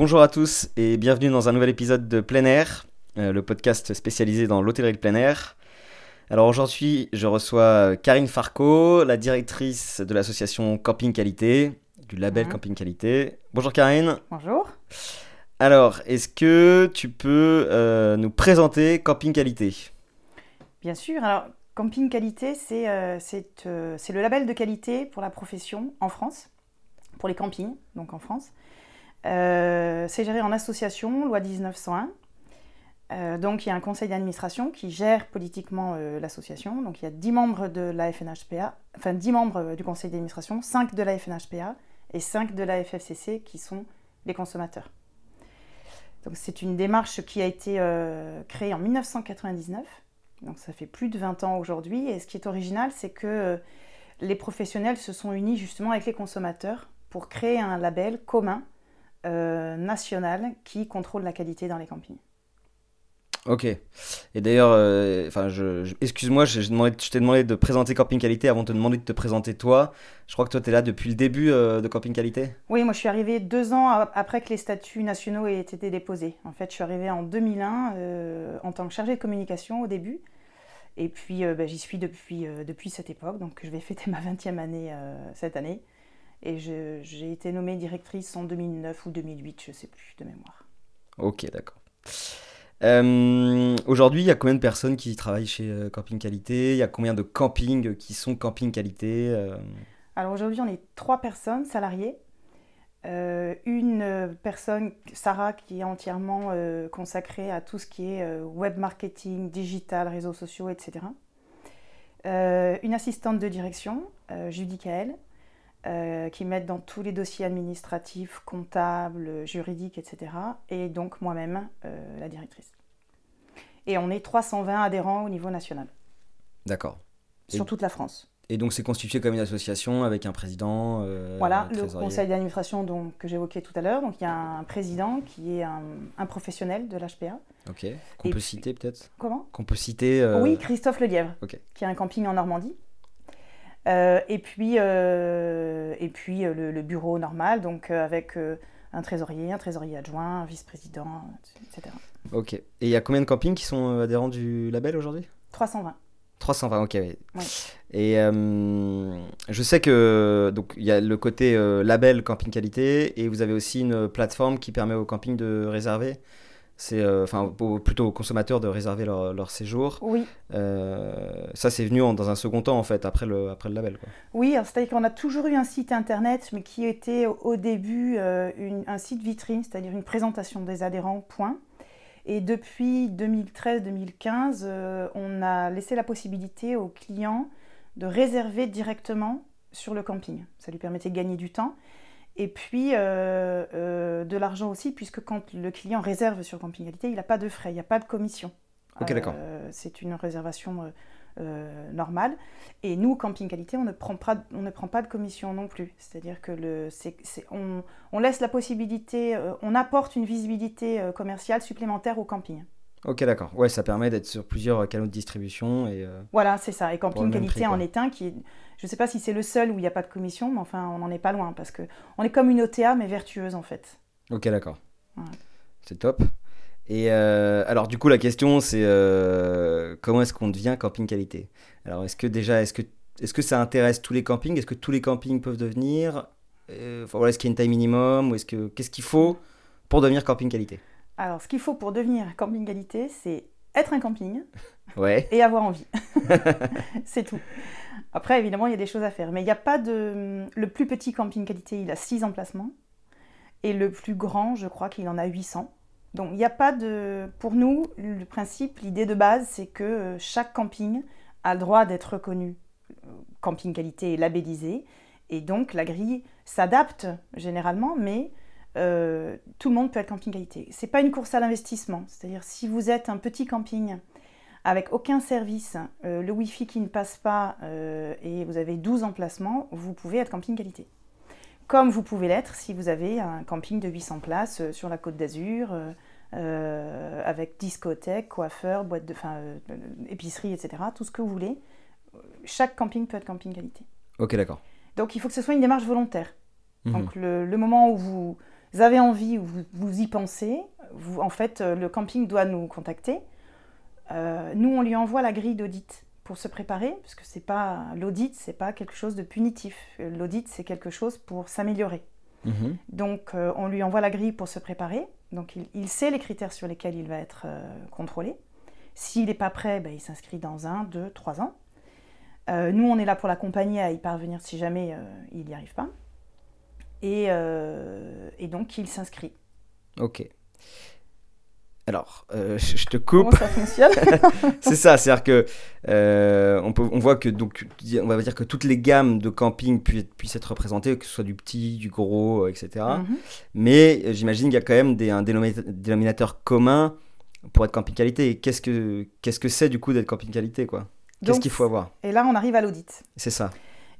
Bonjour à tous et bienvenue dans un nouvel épisode de Plein Air, euh, le podcast spécialisé dans l'hôtellerie de plein air. Alors aujourd'hui, je reçois Karine Farco, la directrice de l'association Camping Qualité, du label Mhm. Camping Qualité. Bonjour Karine. Bonjour. Alors, est-ce que tu peux euh, nous présenter Camping Qualité? Bien sûr. Alors, Camping Qualité, euh, euh, c'est le label de qualité pour la profession en France, pour les campings, donc en France. Euh, c'est géré en association, loi 1901. Euh, donc, il y a un conseil d'administration qui gère politiquement euh, l'association. Donc, il y a 10 membres de la FNHPA, enfin 10 membres du conseil d'administration, 5 de la FNHPA et 5 de la FFCC qui sont les consommateurs. Donc, c'est une démarche qui a été créée en 1999. Donc ça fait plus de 20 ans aujourd'hui. Et ce qui est original, c'est que les professionnels se sont unis justement avec les consommateurs pour créer un label commun euh, national qui contrôle la qualité dans les campings. Ok. Et d'ailleurs, euh, enfin, je, je- excuse-moi, je, demandé- je t'ai demandé de présenter Camping Qualité avant de te demander de te présenter toi. Je crois que toi, tu es là depuis le début euh, de Camping Qualité. Oui, moi je suis arrivée deux ans après que les statuts nationaux aient été déposés. En fait, je suis arrivée en 2001 euh, en tant que chargée de communication au début. Et puis ben, j'y suis depuis, depuis cette époque. Donc je vais fêter ma 20e année cette année. Et j'ai été nommée directrice en 2009 ou 2008, je ne sais plus de mémoire. Ok, d'accord. Euh, Aujourd'hui, il y a combien de personnes qui travaillent chez euh, Camping Qualité? Il y a combien de campings qui sont Camping Qualité euh, Alors aujourd'hui, on est trois personnes salariées. Euh, une personne, Sarah, qui est entièrement consacrée à tout ce qui est web marketing, digital, réseaux sociaux, etc. Une assistante de direction, Judy Kael, euh, qui m'aide dans tous les dossiers administratifs, comptables, juridiques, etc. Et donc moi-même, euh, la directrice. Et on est 320 adhérents au niveau national, D'accord. Et- sur toute la France. Et donc, c'est constitué comme une association avec un président. euh, Voilà, un le conseil d'administration donc, que j'évoquais tout à l'heure. Donc il y a un président qui est un, un professionnel de l'HPA. Ok. Qu'on peut citer peut-être? Comment? Qu'on peut citer. euh, Oui, Christophe Lelièvre, ok. qui a un camping en Normandie. Euh, et puis, euh, et puis euh, le, le bureau normal, donc avec un trésorier, un trésorier adjoint, un vice-président, etc. Ok. Et il y a combien de campings qui sont adhérents du label aujourd'hui? 320. 320, ok. oui. Ouais. Et euh, je sais que donc il y a le côté euh, label camping qualité et vous avez aussi une plateforme qui permet aux campings de réserver. C'est euh, enfin plutôt aux consommateurs de réserver leur, leur séjour. Oui, Euh, ça c'est venu en- dans un second temps en fait après le après le label quoi. Oui, c'est-à-dire qu'on a toujours eu un site internet, mais qui était au- début euh, une- un site vitrine, c'est-à-dire une présentation des adhérents, point. Et depuis 2013-2015, euh, on a laissé la possibilité aux clients de réserver directement sur le camping. Ça lui permettait de gagner du temps. Et puis euh, euh, de l'argent aussi, puisque quand le client réserve sur Camping Qualité, il n'a pas de frais, il n'y a pas de commission. Ok, d'accord. Euh, c'est une réservation normale. Et nous, Camping Qualité, on ne prend pas, on ne prend pas de commission non plus. C'est-à-dire que le, on, on laisse la possibilité, on apporte une visibilité commerciale supplémentaire au camping. Ok d'accord. Ouais ça permet d'être sur plusieurs canaux de distribution et euh, Voilà, c'est ça. Et Camping Qualité prix, en est un qui est, je ne sais pas si c'est le seul où il n'y a pas de commission, mais enfin, on n'en est pas loin parce que on est comme une OTA mais vertueuse en fait. Ok, d'accord. Ouais. C'est top. Et euh, alors, du coup, la question, c'est euh, comment est-ce qu'on devient camping qualité? Alors, est-ce que déjà, est-ce que, est-ce que ça intéresse tous les campings? Est-ce que tous les campings peuvent devenir? Euh, enfin, voilà, Est-ce qu'il y a une taille minimum? Ou est-ce que, qu'est-ce qu'il faut pour devenir camping qualité? Alors, ce qu'il faut pour devenir Camping Qualité, c'est être un camping Ouais. et avoir envie. c'est tout. Après, évidemment, il y a des choses à faire. Mais il n'y a pas de. Le plus petit camping qualité, il a 6 emplacements. Et le plus grand, je crois qu'il en a 800. Donc, il n'y a pas de. Pour nous, le principe, l'idée de base, c'est que euh, chaque camping a le droit d'être reconnu euh, camping qualité et labellisé. Et donc, la grille s'adapte généralement, mais euh, tout le monde peut être camping qualité. C'est pas une course à l'investissement. C'est-à-dire si vous êtes un petit camping avec aucun service, euh, le Wi-Fi qui ne passe pas euh, et vous avez 12 emplacements, vous pouvez être camping qualité. Comme vous pouvez l'être si vous avez un camping de 800 places sur la côte d'Azur, avec discothèque, coiffeur, boîte de, fin, épicerie, etc. Tout ce que vous voulez. Chaque camping peut être camping qualité. Ok, d'accord. Donc il faut que ce soit une démarche volontaire. Mhm. Donc le, le moment où vous avez envie, où vous, vous y pensez, vous, en fait, euh, le camping doit nous contacter. Euh, nous, on lui envoie la grille d'audit pour se préparer, parce que c'est pas l'audit, c'est pas quelque chose de punitif. L'audit, c'est quelque chose pour s'améliorer. Mhm. Donc, euh, on lui envoie la grille pour se préparer. Donc, il, il sait les critères sur lesquels il va être euh, contrôlé. S'il n'est pas prêt, ben, il s'inscrit dans un, deux, trois ans. Nous, on est là pour l'accompagner à y parvenir si jamais il n'y arrive pas. Et, euh, et donc, il s'inscrit. Ok. Alors, euh, je te coupe. Comment ça fonctionne c'est ça, c'est-à-dire que euh, on, peut, on voit que donc on va dire que toutes les gammes de camping pu- puissent être représentées, que ce soit du petit, du gros, etc. Mhm. Mais euh, j'imagine qu'il y a quand même des, un dénomina- dénominateur commun pour être camping qualité. Qu'est-ce que qu'est-ce que c'est du coup d'être camping qualité quoi? Qu'est-ce qu'il faut avoir? Et là, on arrive à l'audit. C'est ça.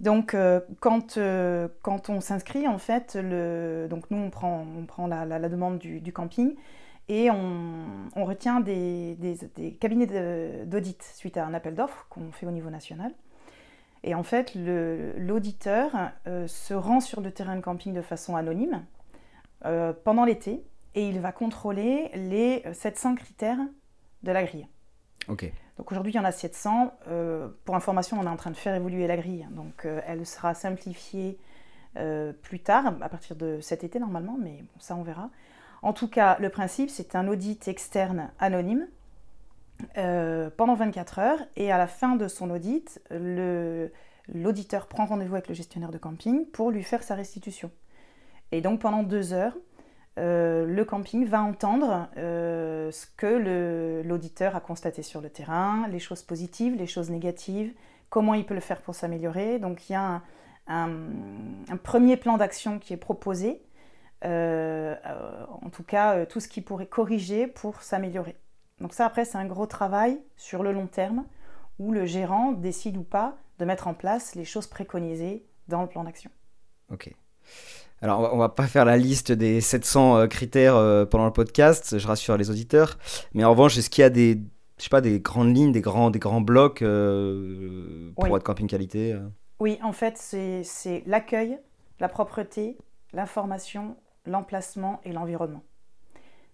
Donc, euh, quand, euh, quand on s'inscrit, en fait, donc nous, on prend, on prend la, demande du, camping et on, on retient des, des- cabinets d'audit suite à un appel d'offres qu'on fait au niveau national. Et en fait, l'auditeur euh, se rend sur le terrain de camping de façon anonyme pendant l'été et il va contrôler les 700 critères de la grille. Ok. Donc aujourd'hui, il y en a 700. Euh, pour information, on est en train de faire évoluer la grille. Donc euh, elle sera simplifiée euh, plus tard, à partir de cet été normalement, mais bon, ça on verra. En tout cas, le principe, c'est un audit externe anonyme pendant 24 heures. Et à la fin de son audit, l'auditeur prend rendez-vous avec le gestionnaire de camping pour lui faire sa restitution. Et donc pendant deux heures, euh, le camping va entendre euh, ce que l'auditeur a constaté sur le terrain, les choses positives, les choses négatives, comment il peut le faire pour s'améliorer. Donc il y a un, premier plan d'action qui est proposé, euh, en tout cas tout ce qui pourrait corriger pour s'améliorer. Donc ça après c'est un gros travail sur le long terme où le gérant décide ou pas de mettre en place les choses préconisées dans le plan d'action. Ok. Alors, on va, on va pas faire la liste des 700 euh, critères euh, pendant le podcast, je rassure les auditeurs. Mais en revanche, est-ce qu'il y a des, je sais pas, des grandes lignes, des grands, des grands blocs euh, pour Oui. être camping qualité Oui, en fait, c'est c'est l'accueil, la propreté, l'information, l'emplacement et l'environnement.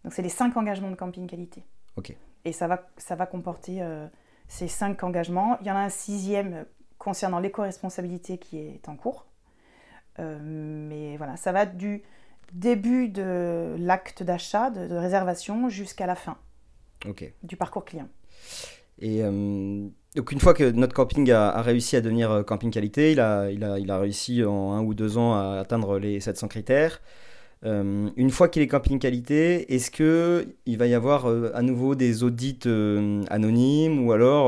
Donc, c'est les cinq engagements de camping qualité. Ok. Et ça va, ça va comporter euh, ces cinq engagements. Il y en a un sixième concernant l'éco-responsabilité qui est en cours. Euh, mais voilà, ça va du début de l'acte d'achat, de, de réservation, jusqu'à la fin du parcours client. Et euh, donc une fois que notre camping a, a réussi à devenir euh, camping qualité, il a, il, a, il a réussi en un ou deux ans à atteindre les 700 critères. Euh, une fois qu'il est camping qualité, est-ce que il va y avoir euh, à nouveau des audits euh, anonymes ou alors,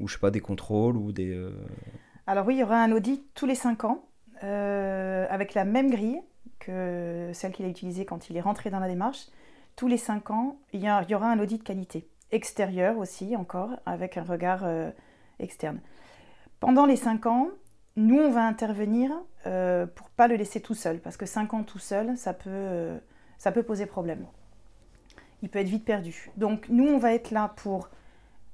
ou je sais pas, des contrôles ou des... Alors oui, il y aura un audit tous les 5 ans, euh, avec la même grille que celle qu'il a utilisée quand il est rentré dans la démarche. Tous les 5 ans, il y, aura un audit qualité. Extérieur aussi, encore, avec un regard euh, externe. Pendant les 5 ans, nous, on va intervenir euh, pour pas le laisser tout seul, parce que 5 ans tout seul, euh, ça peut poser problème. Il peut être vite perdu. Donc nous, on va être là pour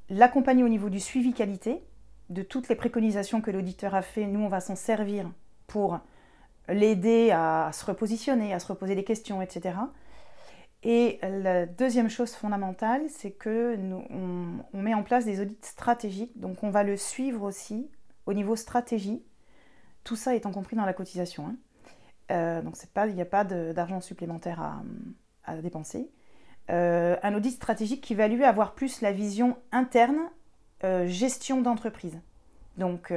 l'accompagner au niveau du suivi qualité, de toutes les préconisations que l'auditeur a fait, nous, on va s'en servir pour l'aider à se repositionner, à se reposer des questions, etc. Et la deuxième chose fondamentale, c'est que nous, on, met en place des audits stratégiques, donc on va le suivre aussi au niveau stratégie, tout ça étant compris dans la cotisation. hein. Euh, donc il n'y a pas d'argent supplémentaire à, à dépenser. Euh, un audit stratégique qui va lui avoir plus la vision interne euh, gestion d'entreprise. Donc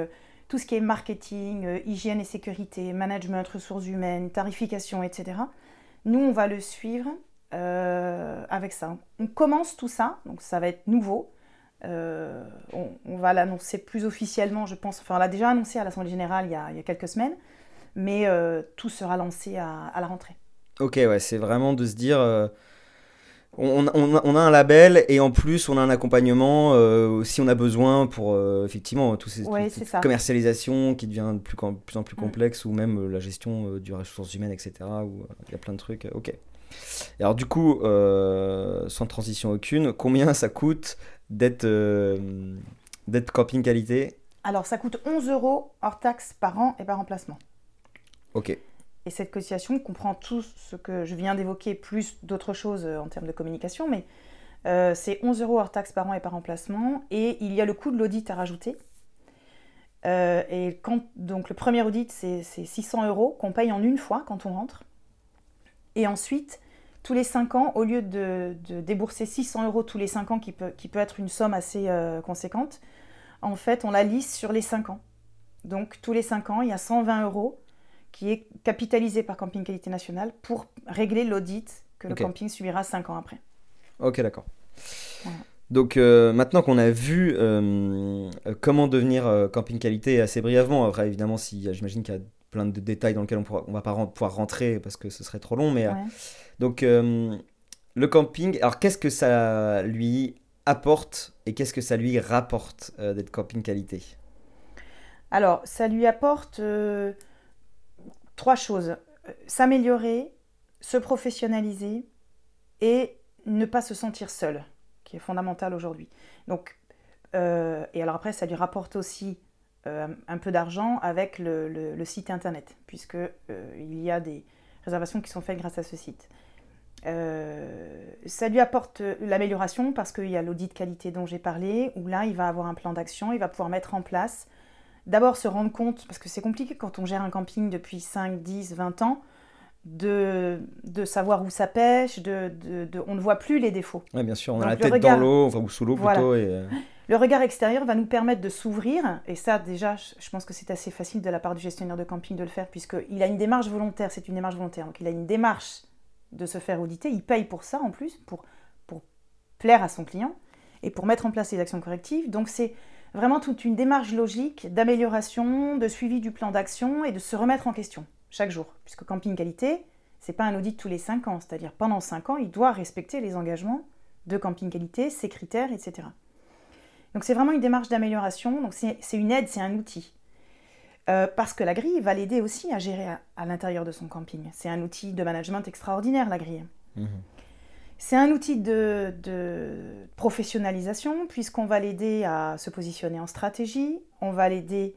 tout ce qui est marketing, euh, hygiène et sécurité, management, ressources humaines, tarification, etc. Nous, on va le suivre euh, avec ça. On commence tout ça, donc ça va être nouveau. Euh, on, va l'annoncer plus officiellement, je pense. Enfin, on l'a déjà annoncé à l'Assemblée Générale il y a, quelques semaines, mais tout sera lancé à, à la rentrée. Ok, ouais, c'est vraiment de se dire, on, on a- on a un label et en plus on a un accompagnement euh, si on a besoin pour euh, effectivement tous ces, Ouais, toute cette commercialisation qui devient de plus, en plus en plus Mm. complexe ou même euh, la gestion du ressources humaines, etc. Où il y a plein de trucs. ok. Et alors du coup, sans transition aucune, combien ça coûte d'être d'être camping qualité? Alors, ça coûte 11 euros hors taxe par an et par emplacement. Ok. Et cette cotisation comprend tout ce que je viens d'évoquer, plus d'autres choses euh, en termes de communication, mais euh, c'est 11 euros hors taxe par an et par emplacement, et il y a le coût de l'audit à rajouter. Euh, et quand, donc le premier audit, c'est c'est 600 euros qu'on paye en une fois quand on rentre. Et ensuite, tous les 5 ans, au lieu de, débourser 600 euros tous les 5 ans, qui peut, être une somme assez conséquente, en fait, on la lisse sur les 5 ans. Donc tous les 5 ans, il y a 120 euros qui est capitalisé par Camping Qualité Nationale pour régler l'audit que le camping subira 5 ans après. Ok, d'accord. Voilà. Donc euh, maintenant qu'on a vu euh, comment devenir euh, camping qualité assez brièvement, après évidemment, si, j'imagine qu'il y a plein de détails dans lesquels on on va pas ren- pouvoir rentrer parce que ce serait trop long, mais Ouais. donc le camping, alors qu'est-ce que ça lui apporte et qu'est-ce que ça lui rapporte d'être camping qualité? Alors, ça lui apporte trois choses. Euh, S'améliorer, se professionnaliser et ne pas se sentir seul, qui est fondamental aujourd'hui. Donc, euh, et alors après, ça lui rapporte aussi euh, un peu d'argent avec le, site internet, puisque il y a des réservations qui sont faites grâce à ce site. Ça lui apporte l'amélioration parce qu'il y a l'audit qualité dont j'ai parlé, où là, il va avoir un plan d'action, il va pouvoir mettre en place d'abord se rendre compte, parce que c'est compliqué quand on gère un camping depuis 5, 10, 20 ans, de, de savoir où ça pêche, de, de- de- on ne voit plus les défauts. Ouais, bien sûr, on a la tête regard- dans l'eau, enfin, ou sous l'eau Voilà. plutôt. Et, euh, Le regard extérieur va nous permettre de s'ouvrir, et ça déjà, je je pense que c'est assez facile de la part du gestionnaire de camping de le faire, puisqu'il a une démarche volontaire, c'est une démarche volontaire, donc il a une démarche de se faire auditer, il paye pour ça en plus, pour, pour plaire à son client, et pour mettre en place les actions correctives. Donc c'est vraiment toute une démarche logique d'amélioration, de suivi du plan d'action, et de se remettre en question chaque jour, puisque camping qualité, c'est pas un audit tous les 5 ans, c'est-à-dire pendant 5 ans, il doit respecter les engagements de camping qualité, ses critères, etc. Donc c'est vraiment une démarche d'amélioration, donc c'est une aide, c'est un outil. Euh, parce que la grille va l'aider aussi à gérer à, l'intérieur de son camping. C'est un outil de management extraordinaire, la grille. mhm. C'est un outil de, professionnalisation, puisqu'on va l'aider à se positionner en stratégie, on va l'aider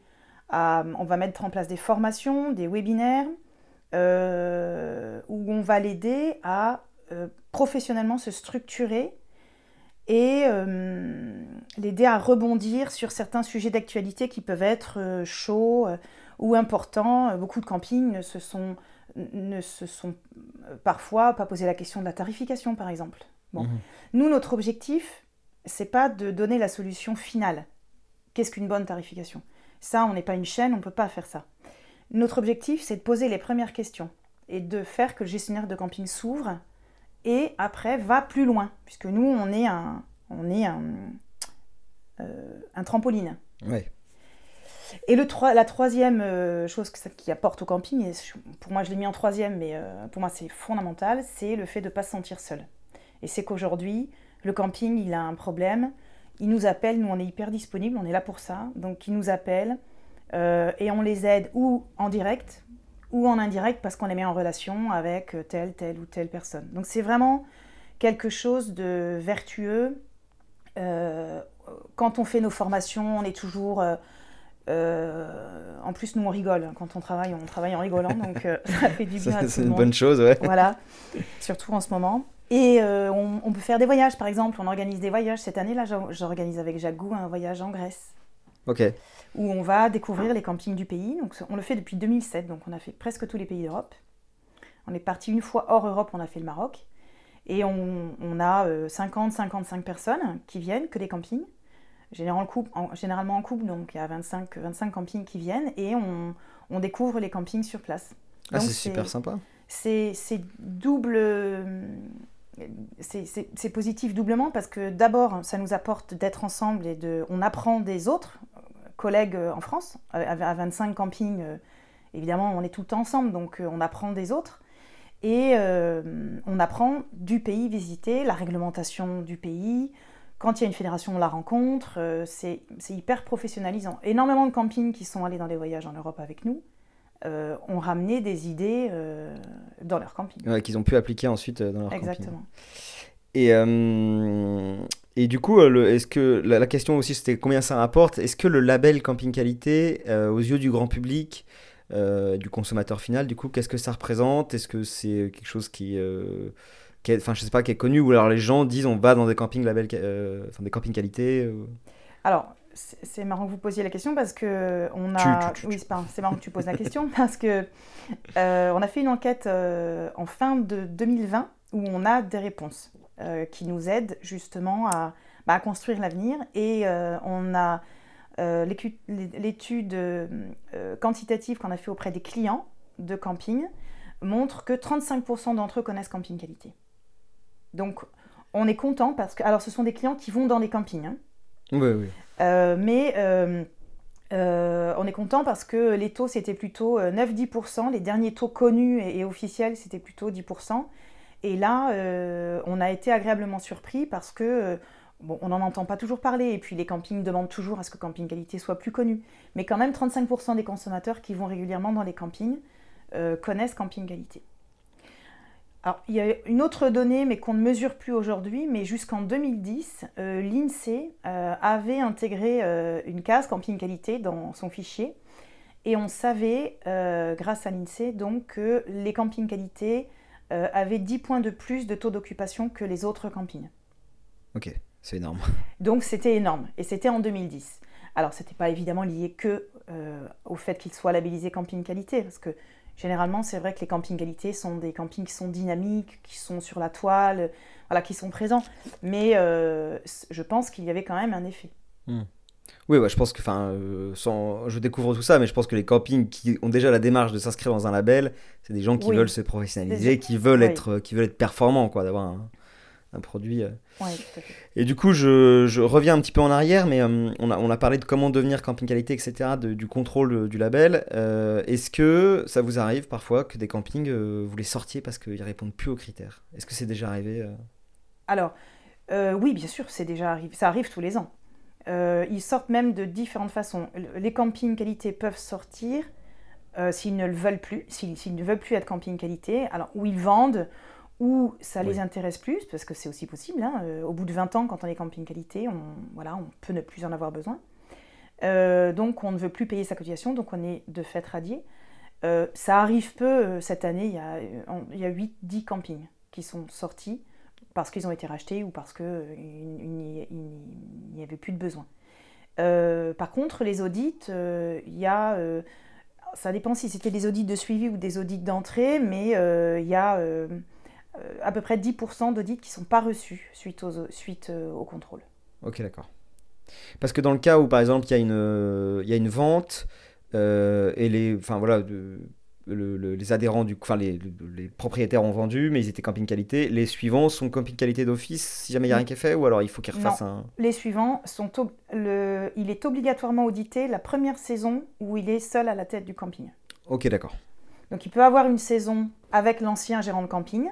à... On va mettre en place des formations, des webinaires, euh, où on va l'aider à euh, professionnellement se structurer et euh, l'aider à rebondir sur certains sujets d'actualité qui peuvent être chauds ou importants. Beaucoup de campings se sont, ne se sont euh, parfois pas posé la question de la tarification, par exemple. Bon. Mhm. Nous, notre objectif, c'est pas de donner la solution finale. Qu'est-ce qu'une bonne tarification? Ça, on n'est pas une chaîne, on ne peut pas faire ça. Notre objectif, c'est de poser les premières questions et de faire que le gestionnaire de camping s'ouvre et après va plus loin, puisque nous, on est un, on est un, euh, un trampoline. Ouais. Et le la troisième euh, chose qui apporte au camping, et pour moi je l'ai mis en troisième, mais euh, pour moi c'est fondamental, c'est le fait de ne pas se sentir seul. Et c'est qu'aujourd'hui, le camping, il a un problème, il nous appelle, nous on est hyper disponible, on est là pour ça, donc il nous appelle euh, et on les aide ou en direct ou en indirect parce qu'on les met en relation avec telle, telle ou telle personne. Donc c'est vraiment quelque chose de vertueux. Quand on fait nos formations, on est toujours... euh, en plus, nous, on rigole. Quand on travaille, on travaille en rigolant, donc euh, ça fait du bien C'est une monde. bonne chose, ouais. Voilà, surtout en ce moment. Et euh, on, on peut faire des voyages, par exemple. On organise des voyages. Cette année-là, j'or- j'organise avec Jagou un voyage en Grèce Ok. où on va découvrir les campings du pays. Donc, on le fait depuis 2007, donc on a fait presque tous les pays d'Europe. On est parti une fois hors Europe, on a fait le Maroc. Et on, on a 50-55 personnes qui viennent, que des campings. Généralement en, couple, en- généralement en couple, donc il y a 25, 25 campings qui viennent et on, on découvre les campings sur place. Ah, c'est super sympa. c'est double. C'est positif doublement parce que d'abord, ça nous apporte d'être ensemble et de, on apprend des autres collègues euh, en France. À, à 25 campings, euh, évidemment, on est tout le temps ensemble, donc euh, on apprend des autres. Et on apprend du pays visité, la réglementation du pays. Quand il y a une fédération, on la rencontre. c'est hyper professionnalisant. Énormément de campings qui sont allés dans des voyages en Europe avec nous ont ramené des idées dans leur camping. Ouais, qu'ils ont pu appliquer ensuite dans leur camping. Exactement. Et, et du coup, euh, est-ce que la, question aussi c'était combien ça rapporte? Est-ce que le label camping qualité, euh, aux yeux du grand public, euh, du consommateur final, du coup, qu'est-ce que ça représente? Est-ce que c'est quelque chose qui, enfin, je sais pas, qui est connu ou alors les gens disent on va dans des campings label, enfin des campings qualité Alors, c'est marrant que vous posiez la question parce que on a, oui, c'est marrant que tu poses la question parce que on a fait une enquête en fin de 2020 où on a des réponses. Euh, qui nous aide justement à, bah, construire l'avenir. Et euh, on a euh, l'étude quantitative qu'on a fait auprès des clients de camping montre que 35% d'entre eux connaissent camping qualité. Donc on est content parce que alors ce sont des clients qui vont dans les campings. Hein. Oui, oui. mais on est content parce que les taux c'était plutôt 9-10%, les derniers taux connus et officiels c'était plutôt 10%. Et là, euh, on a été agréablement surpris parce que, euh, bon, on n'en entend pas toujours parler, et puis les campings demandent toujours à ce que Camping Qualité soit plus connu. Mais quand même, 35% des consommateurs qui vont régulièrement dans les campings euh, connaissent Camping Qualité. Alors, il y a une autre donnée, mais qu'on ne mesure plus aujourd'hui, mais jusqu'en 2010, l'INSEE avait intégré une case Camping Qualité dans son fichier. Et on savait, grâce à l'INSEE, donc que les campings qualité euh, avait 10 points de plus de taux d'occupation que les autres campings. Ok, c'est énorme. Donc c'était énorme, et c'était en 2010. Alors c'était pas évidemment lié que euh, au fait qu'ils soient labellisés camping qualité, parce que généralement c'est vrai que les campings qualité sont des campings qui sont dynamiques, qui sont sur la toile, voilà, qui sont présents. Mais euh, je pense qu'il y avait quand même un effet. Hmm. Oui, je pense que, enfin, euh, sans, je découvre tout ça, mais je pense que les campings qui ont déjà la démarche de s'inscrire dans un label, c'est des gens qui veulent se professionnaliser, qui veulent être, qui veulent être performants, quoi, d'avoir un, produit. Euh. Et du coup, je, je, reviens un petit peu en arrière, mais euh, on, a, on, a, parlé de comment devenir camping qualité, etc., du contrôle du label. Est-ce que ça vous arrive parfois que des campings vous les sortiez parce qu'ils répondent plus aux critères? Est-ce que c'est déjà arrivé Alors, oui, bien sûr, c'est déjà arrivé. Ça arrive tous les ans. Euh, ils sortent même de différentes façons. Les campings qualité peuvent sortir euh, s'ils ne le veulent plus, s'ils ne veulent plus être camping qualité, alors où ils vendent, ou ça les intéresse plus, parce que c'est aussi possible. Hein, euh, au bout de 20 ans, quand on est camping qualité, on, voilà, on peut ne plus en avoir besoin. donc on ne veut plus payer sa cotisation, donc on est de fait radié. ça arrive peu cette année, il y a, il y a 8-10 campings qui sont sortis parce qu'ils ont été rachetés ou parce qu'il euh, n'y avait plus de besoin. Euh, par contre, les audits, euh, il y a, ça dépend si c'était des audits de suivi ou des audits d'entrée, mais il y a à peu près 10% d'audits qui ne sont pas reçus suite, aux, suite au contrôle. Ok, d'accord. Parce que dans le cas où, par exemple, il y a une, y a une vente, et les, enfin voilà, de, les adhérents, du, enfin les, les, propriétaires ont vendu, mais ils étaient camping qualité. Les suivants sont camping qualité d'office si jamais il n'y a rien qui est fait, ou alors il faut qu'ils refassent un. Les suivants sont. Le, il est obligatoirement audité la première saison où il est seul à la tête du camping. Ok, d'accord. Donc il peut avoir une saison avec l'ancien gérant de camping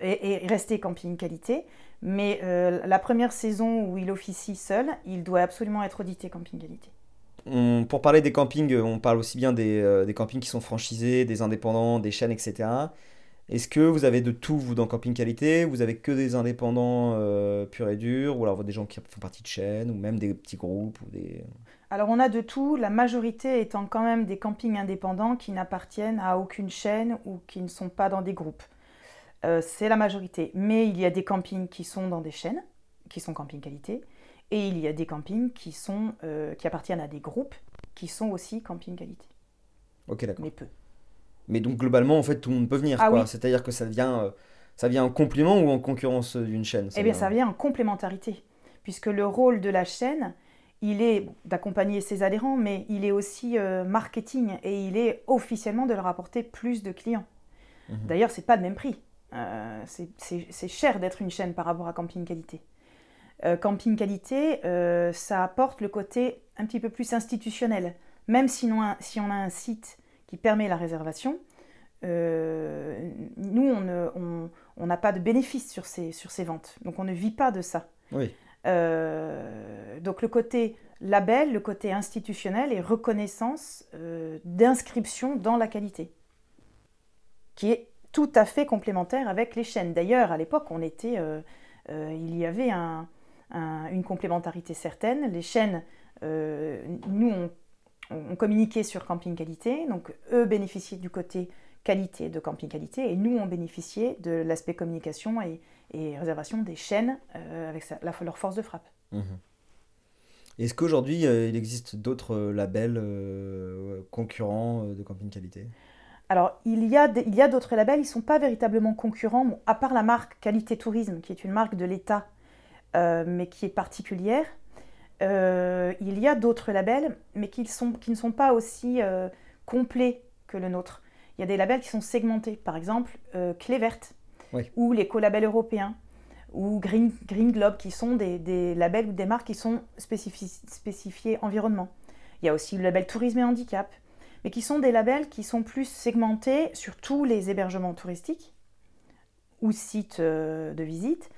et, rester camping qualité, mais euh, la première saison où il officie seul, il doit absolument être audité camping qualité pour parler des campings, on parle aussi bien euh, des, campings qui sont franchisés, des indépendants, des chaînes, etc. Est-ce que vous avez de tout, vous, dans Camping Qualité? Vous avez que des indépendants euh, purs et durs Ou alors des gens qui font partie de chaînes Ou même des petits groupes ou des... Alors on a de tout, la majorité étant quand même des campings indépendants qui n'appartiennent à aucune chaîne ou qui ne sont pas dans des groupes. Euh, c'est la majorité. Mais il y a des campings qui sont dans des chaînes, qui sont camping qualité. Et il y a des campings qui, sont, euh, qui appartiennent à des groupes qui sont aussi camping qualité. Ok, d'accord. Mais peu. Mais donc globalement, en fait, tout le monde peut venir. Ah, oui. C'est-à-dire que ça vient, euh, ça vient en complément ou en concurrence d'une chaîne Eh bien, ça vient en complémentarité. Puisque le rôle de la chaîne, il est d'accompagner ses adhérents, mais il est aussi euh, marketing et il est officiellement de leur apporter plus de clients. Mhm. D'ailleurs, c'est pas de même prix. C'est cher d'être une chaîne par rapport à Camping Qualité. Euh, camping qualité, euh, ça apporte le côté un petit peu plus institutionnel. Même si on a, si on a un site qui permet la réservation, nous, on n'a on, pas de bénéfice sur ces, sur ces ventes. Donc on ne vit pas de ça. Oui. donc le côté label, le côté institutionnel et reconnaissance d'inscription dans la qualité, qui est tout à fait complémentaire avec les chaînes. D'ailleurs, à l'époque, on était, il y avait un, une complémentarité certaine. Les chaînes, euh, nous, on, communiquait sur camping qualité, donc eux bénéficiaient du côté qualité de camping qualité, et nous, on bénéficiait de l'aspect communication et, réservation des chaînes euh, avec leur force de frappe. Mhm. Est-ce qu'aujourd'hui, euh, il existe d'autres labels concurrents de camping qualité? Alors, il y a, il y a d'autres labels, ils ne sont pas véritablement concurrents, à part la marque Qualité Tourisme, qui est une marque de l'État euh, mais qui est particulière. Euh, il y a d'autres labels, mais qui, sont, qui, ne sont pas aussi euh, complets que le nôtre. Il y a des labels qui sont segmentés, par exemple Clé Verte, ou l'écolabel européen, ou Green, Green Globe, qui sont des, labels ou des marques qui sont spécifiés environnement. Il y a aussi le label Tourisme et Handicap, mais qui sont des labels qui sont plus segmentés sur tous les hébergements touristiques ou sites de visite,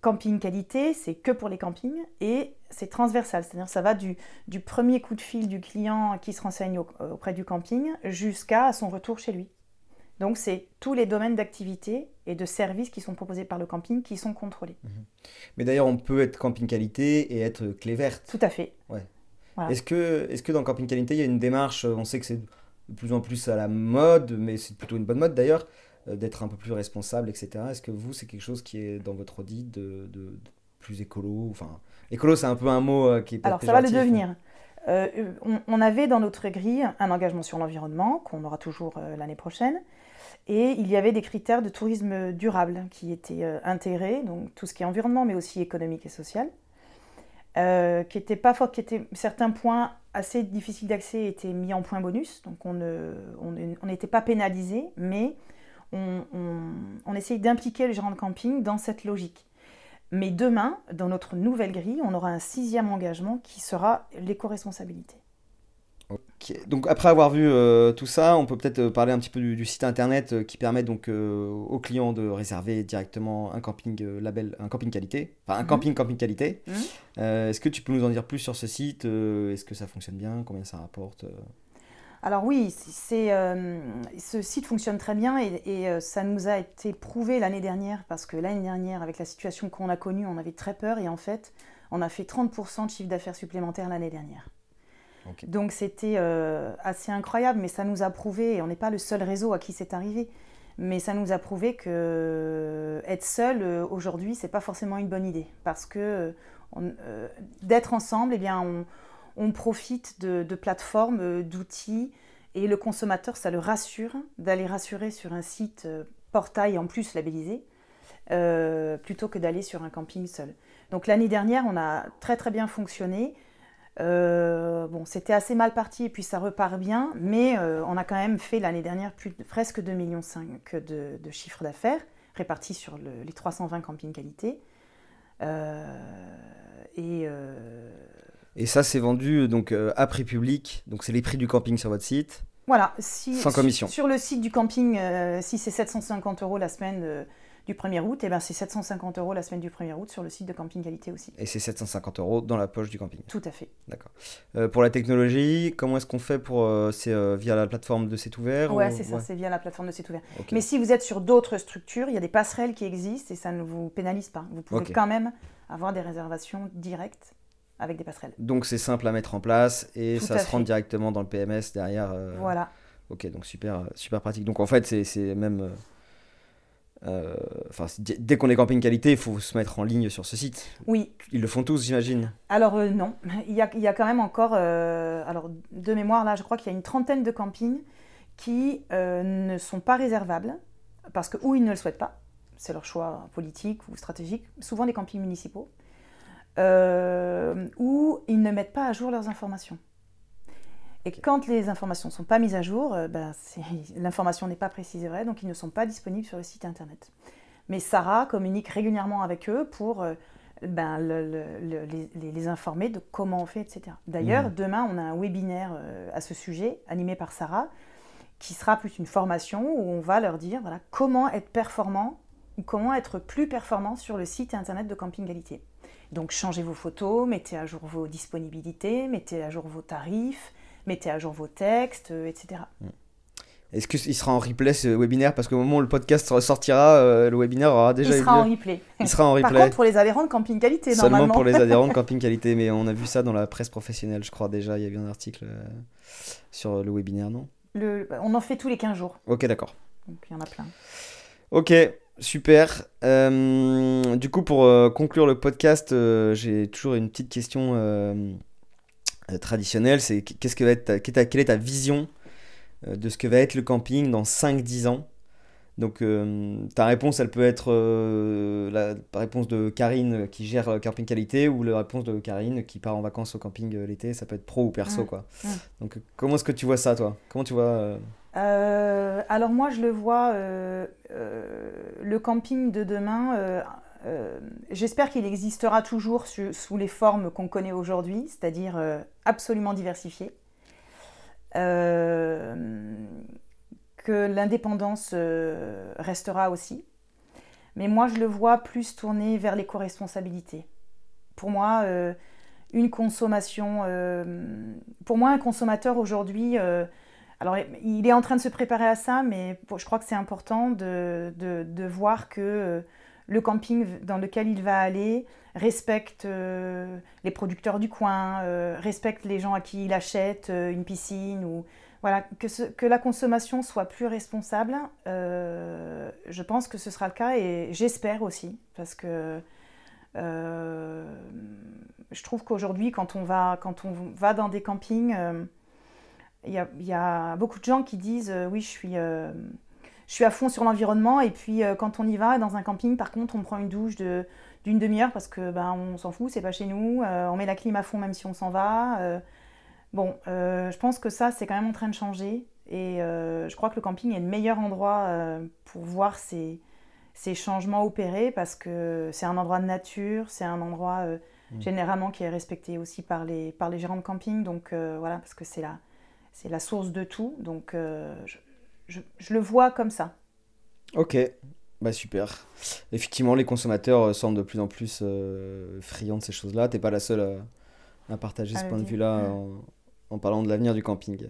camping qualité, c'est que pour les campings et c'est transversal, c'est-à-dire ça va du, du, premier coup de fil du client qui se renseigne auprès du camping jusqu'à son retour chez lui. Donc c'est tous les domaines d'activité et de services qui sont proposés par le camping qui sont contrôlés. Mhm. Mais d'ailleurs, on peut être camping qualité et être clé verte. Tout à fait. Ouais. Est-ce que, est que dans camping qualité, il y a une démarche, on sait que c'est de plus en plus à la mode, mais c'est plutôt une bonne mode d'ailleurs, euh, d'être un peu plus responsable, etc. Est-ce que vous, c'est quelque chose qui est dans votre audit de, plus écolo Enfin, écolo, c'est un peu un mot euh, qui est Alors, ça va le devenir. Euh, on, avait dans notre grille un engagement sur l'environnement, qu'on aura toujours l'année prochaine, et il y avait des critères de tourisme durable qui étaient intégrés, donc tout ce qui est environnement, mais aussi économique et social, fort, qui certains points assez difficiles d'accès étaient mis en point bonus, donc on n'était pas pénalisé, mais on, on, essaye d'impliquer les gérants de camping dans cette logique. Mais demain, dans notre nouvelle grille, on aura un sixième engagement qui sera l'éco-responsabilité. Donc après avoir vu euh, tout ça, on peut peut-être euh, parler un petit peu du, site internet euh, qui permet donc aux clients de réserver directement un camping label, un camping qualité, enfin un mhm. camping camping qualité. Mhm. Est-ce que tu peux nous en dire plus sur ce site Est-ce que ça fonctionne bien Combien ça rapporte alors oui, euh, ce site fonctionne très bien et, euh, ça nous a été prouvé l'année dernière parce que l'année dernière, avec la situation qu'on a connue, on avait très peur et en fait, on a fait 30% de chiffre d'affaires supplémentaire l'année dernière. Donc c'était euh, assez incroyable, mais ça nous a prouvé, et on n'est pas le seul réseau à qui c'est arrivé, mais ça nous a prouvé que être seul aujourd'hui, c'est pas forcément une bonne idée parce que d'être ensemble, eh bien, on profite de, plateformes, euh, d'outils, et le consommateur, ça le rassure d'aller rassurer sur un site euh, portail en plus labellisé, euh, plutôt que d'aller sur un camping seul. Donc l'année dernière, on a très très bien fonctionné. Bon, c'était assez mal parti et puis ça repart bien, mais on a quand même fait l'année dernière plus presque 2,5 millions de, de chiffre d'affaires répartis sur les 320 campings qualité. et et ça, c'est vendu donc euh, à prix public. Donc, c'est les prix du camping sur votre site. Voilà. Si, sans commission. Sur, le site du camping, euh, si c'est 750 euros la semaine euh, du 1er août, et eh ben c'est 750 euros la semaine du 1er août sur le site de Camping Qualité aussi. Et c'est 750 euros dans la poche du camping. Tout à fait. D'accord. pour la technologie, comment est-ce qu'on fait pour C'est via la plateforme de C'est ouvert Ouais, c'est ça, c'est via la plateforme de C'est ouvert. Mais si vous êtes sur d'autres structures, il y a des passerelles qui existent et ça ne vous pénalise pas. Vous pouvez quand même avoir des réservations directes avec des passerelles. Donc c'est simple à mettre en place et ça se rend directement dans le PMS derrière. Euh, voilà. Ok, donc super, euh, super pratique. Donc en fait, c'est même. Euh, dès qu'on est camping qualité, il faut se mettre en ligne sur ce site. Oui. Ils le font tous, j'imagine. Alors non, il y, a, il y, a, quand même encore, alors de mémoire là, je crois qu'il y a une trentaine de campings qui ne sont pas réservables parce que ou ils ne le souhaitent pas, c'est leur choix politique ou stratégique, souvent des campings municipaux, euh, où ils ne mettent pas à jour leurs informations. Et quand les informations ne sont pas mises à jour, euh, ben, l'information n'est pas précise et vraie, donc ils ne sont pas disponibles sur le site internet. Mais Sarah communique régulièrement avec eux pour euh, ben, les, informer de comment on fait, etc. D'ailleurs, mmh. demain, on a un webinaire à ce sujet, animé par Sarah, qui sera plus une formation où on va leur dire voilà, comment être performant ou comment être plus performant sur le site internet de Camping Qualité. Donc changez vos photos, mettez à jour vos disponibilités, mettez à jour vos tarifs, mettez à jour vos textes, euh, etc. Est-ce qu'il sera en replay ce webinaire? Parce qu'au moment où le podcast ressortira, euh, le webinaire aura déjà Il sera en replay. Il sera en replay. Par contre, pour les adhérents de Camping Qualité, Seulement normalement. pour les adhérents de Camping Qualité, mais on a vu ça dans la presse professionnelle, je crois déjà. Il y a eu un article euh, sur le webinaire, non? Le... On en fait tous les 15 jours. Ok, d'accord. Donc il y en a plein. Ok, super. Euh, du coup, pour conclure le podcast, j'ai toujours une petite question traditionnelle. C'est qu'est-ce que va être ta- quelle est ta- vision euh, de ce que va être le camping dans 5-10 ans? Donc, euh, ta réponse, elle peut être euh, la réponse de Karine euh, qui gère euh, Camping Qualité ou la réponse de Karine qui part en vacances au camping euh, l'été. Ça peut être pro ou perso, quoi. Donc, euh, comment est-ce que tu vois ça, toi? Comment tu vois euh, Euh, alors moi, je le vois, euh, euh, le camping de demain, euh, j'espère qu'il existera toujours sous les formes qu'on connaît aujourd'hui, c'est-à-dire euh, absolument diversifiées. Euh, que l'indépendance restera aussi. Mais moi, je le vois plus tourner vers l'éco-responsabilité. Pour moi, une consommation... pour moi, un consommateur aujourd'hui... alors, il est en train de se préparer à ça, mais je crois que c'est important de, voir que le camping dans lequel il va aller respecte euh, les producteurs du coin, euh, respecte les gens à qui il achète euh, une piscine, ou voilà, que, la consommation soit plus responsable. je pense que ce sera le cas et j'espère aussi, parce que je trouve qu'aujourd'hui, quand on va quand on va dans des campings il y, a, beaucoup de gens qui disent oui, je suis, je suis à fond sur l'environnement et puis euh, quand on y va dans un camping, par contre, on prend une douche de, d'une demi-heure parce que ben, on s'en fout, c'est pas chez nous, euh, on met la clim à fond même si on s'en va. euh. bon, je pense que ça, c'est quand même en train de changer et je crois que le camping est le meilleur endroit pour voir ces, ces changements opérés parce que c'est un endroit de nature, c'est un endroit euh, Mm. généralement qui est respecté aussi par les, par les gérants de camping, donc euh, voilà, parce que c'est la, c'est la source de tout, donc euh, je, je- je le vois comme ça. Ok, bah super. Effectivement, les consommateurs euh, semblent de plus en plus euh, friands de ces choses-là. T'es pas la seule à, à partager À ce point de vue-là Ouais. en, en parlant de l'avenir du camping.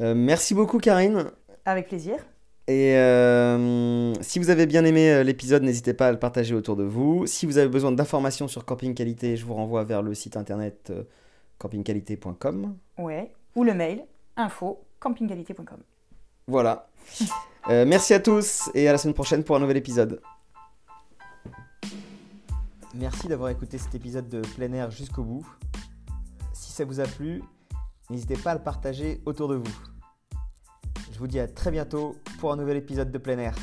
Euh, merci beaucoup, Karine. Avec plaisir. Et euh, si vous avez bien aimé euh, l'épisode, n'hésitez pas à le partager autour de vous. Si vous avez besoin d'informations sur Camping Qualité, je vous renvoie vers le site internet euh, campingqualité.com. Ouais. Ou le mail info campingqualité.com. Voilà. Euh, merci à tous et à la semaine prochaine pour un nouvel épisode. Merci d'avoir écouté cet épisode de plein air jusqu'au bout. Si ça vous a plu, n'hésitez pas à le partager autour de vous. Je vous dis à très bientôt pour un nouvel épisode de plein air.